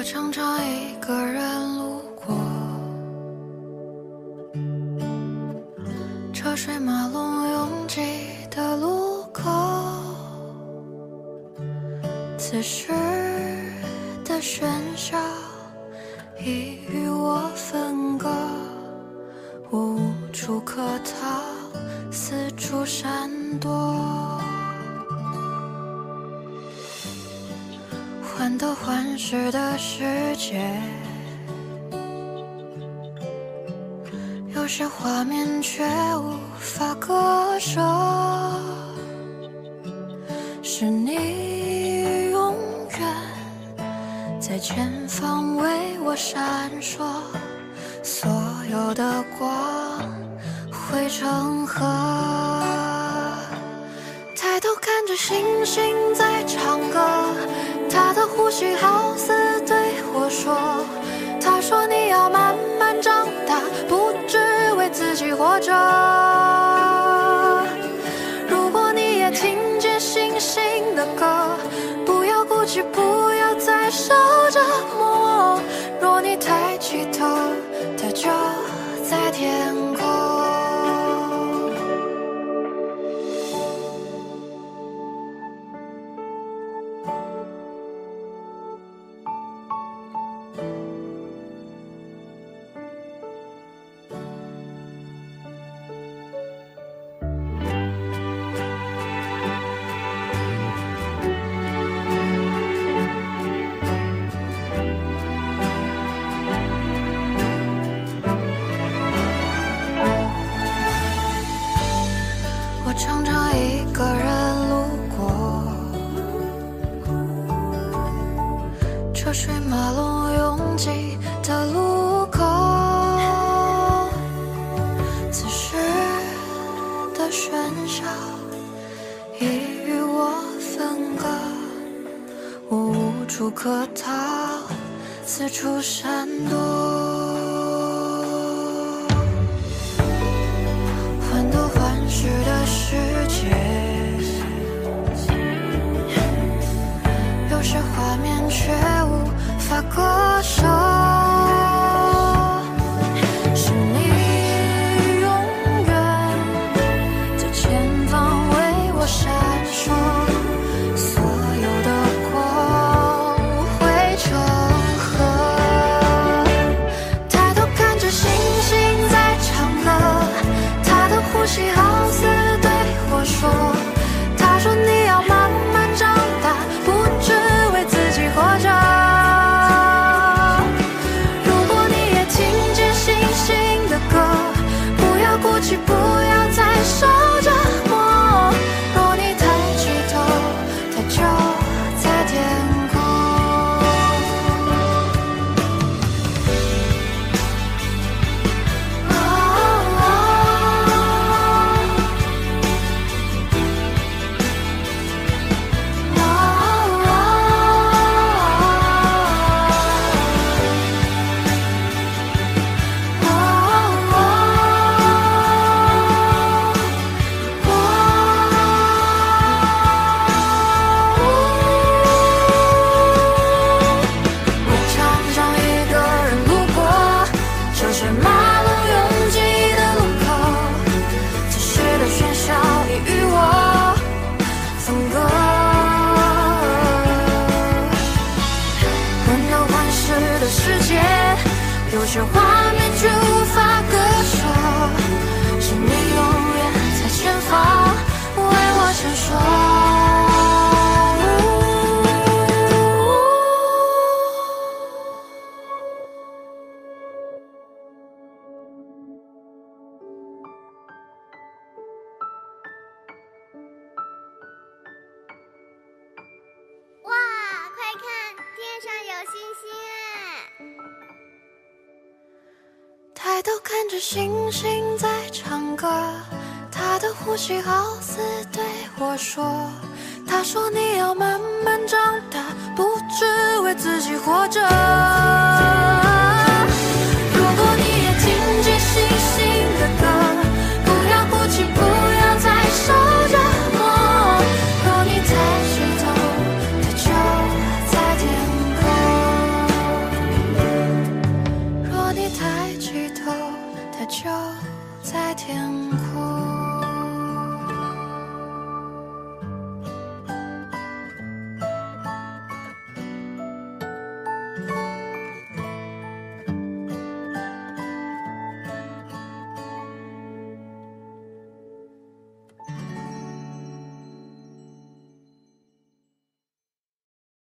我常常一个人路过车水马龙拥挤的路口，此时的喧嚣已与我分割，我无处可逃，四处闪躲。患得患失的世界，有些画面却无法割舍。是你永远在前方为我闪烁，所有的光汇成河。抬头看着星星在着。”马龙拥挤的路口，此时的喧嚣已与我分割，我无处可逃，四处闪躲。患得患失的世有些画面却无法割舍，是你永远在前方为我闪烁。哇，快看，天上有星抬头看着星星在唱歌，他的呼吸好似对我说：“他说你要慢慢长大，不只为自己活着。”困惑